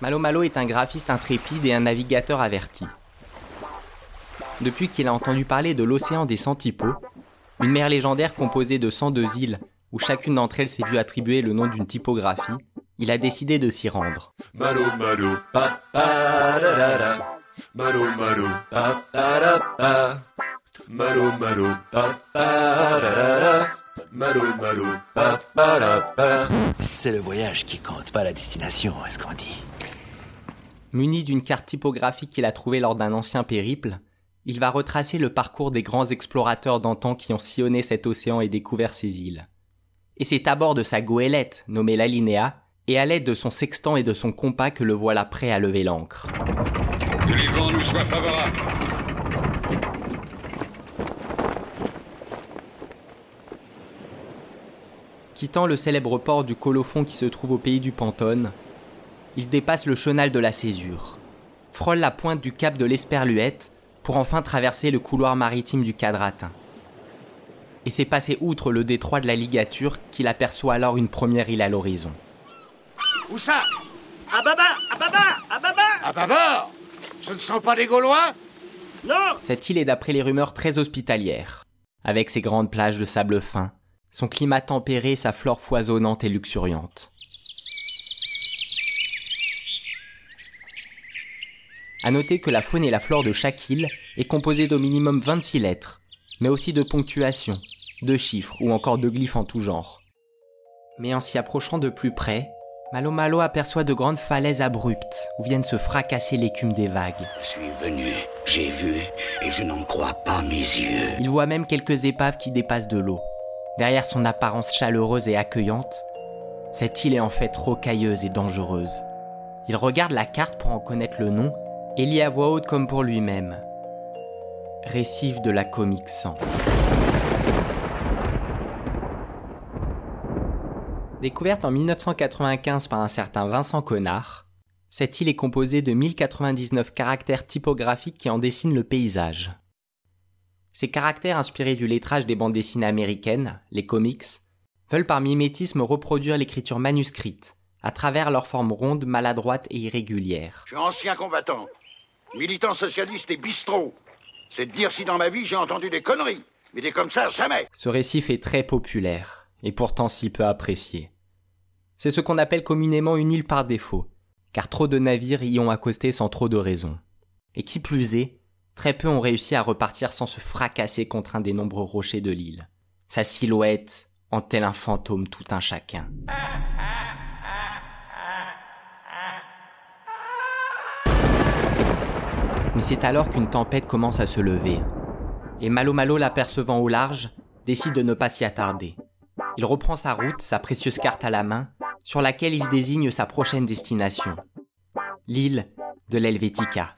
Malo Malo est un graphiste intrépide et un navigateur averti. Depuis qu'il a entendu parler de l'océan des Centipodes, une mer légendaire composée de 102 îles où chacune d'entre elles s'est vue attribuer le nom d'une typographie, il a décidé de s'y rendre. Malo malo pa pa da da da. Malo malo pa pa. Malo malo pa. Malo malo pa pa da pa. C'est le voyage qui compte, pas la destination, est-ce qu'on dit? Muni d'une carte typographique qu'il a trouvée lors d'un ancien périple, il va retracer le parcours des grands explorateurs d'antan qui ont sillonné cet océan et découvert ces îles. Et c'est à bord de sa goélette, nommée l'Alinéa, et à l'aide de son sextant et de son compas que le voilà prêt à lever l'ancre. Que les vents nous soient favorables. Quittant le célèbre port du Colophon qui se trouve au pays du Pantone, il dépasse le chenal de la Césure, frôle la pointe du cap de l'Esperluette pour enfin traverser le couloir maritime du Quadratin. Et c'est passé outre le détroit de la ligature qu'il aperçoit alors une première île à l'horizon. Où ça? À baba! À baba! À baba! À bâbord Ce ne sont pas des Gaulois! Non! Cette île est d'après les rumeurs très hospitalière, avec ses grandes plages de sable fin, son climat tempéré, sa flore foisonnante et luxuriante. À noter que la faune et la flore de chaque île est composée d'au minimum 26 lettres, mais aussi de ponctuations, de chiffres ou encore de glyphes en tout genre. Mais en s'y approchant de plus près, Malo Malo aperçoit de grandes falaises abruptes où viennent se fracasser l'écume des vagues. Je suis venu, j'ai vu, et je n'en crois pas mes yeux. Il voit même quelques épaves qui dépassent de l'eau. Derrière son apparence chaleureuse et accueillante, cette île est en fait rocailleuse et dangereuse. Il regarde la carte pour en connaître le nom et à voix haute comme pour lui-même. Récif de la Comique 100. Découverte en 1995 par un certain Vincent Connard, cette île est composée de 1099 caractères typographiques qui en dessinent le paysage. Ces caractères inspirés du lettrage des bandes dessinées américaines, les comics, veulent par mimétisme reproduire l'écriture manuscrite, à travers leur forme ronde, maladroite et irrégulière. Je suis ancien combattant, militant socialiste et bistrot. C'est de dire si dans ma vie j'ai entendu des conneries. Mais des comme ça, jamais Ce récif est très populaire, et pourtant si peu apprécié. C'est ce qu'on appelle communément une île par défaut, car trop de navires y ont accosté sans trop de raison. Et qui plus est, très peu ont réussi à repartir sans se fracasser contre un des nombreux rochers de l'île. Sa silhouette, en tel un fantôme tout un chacun. Mais c'est alors qu'une tempête commence à se lever. Et Malo Malo l'apercevant au large, décide de ne pas s'y attarder. Il reprend sa route, sa précieuse carte à la main, sur laquelle il désigne sa prochaine destination. L'île de l'Helvetica.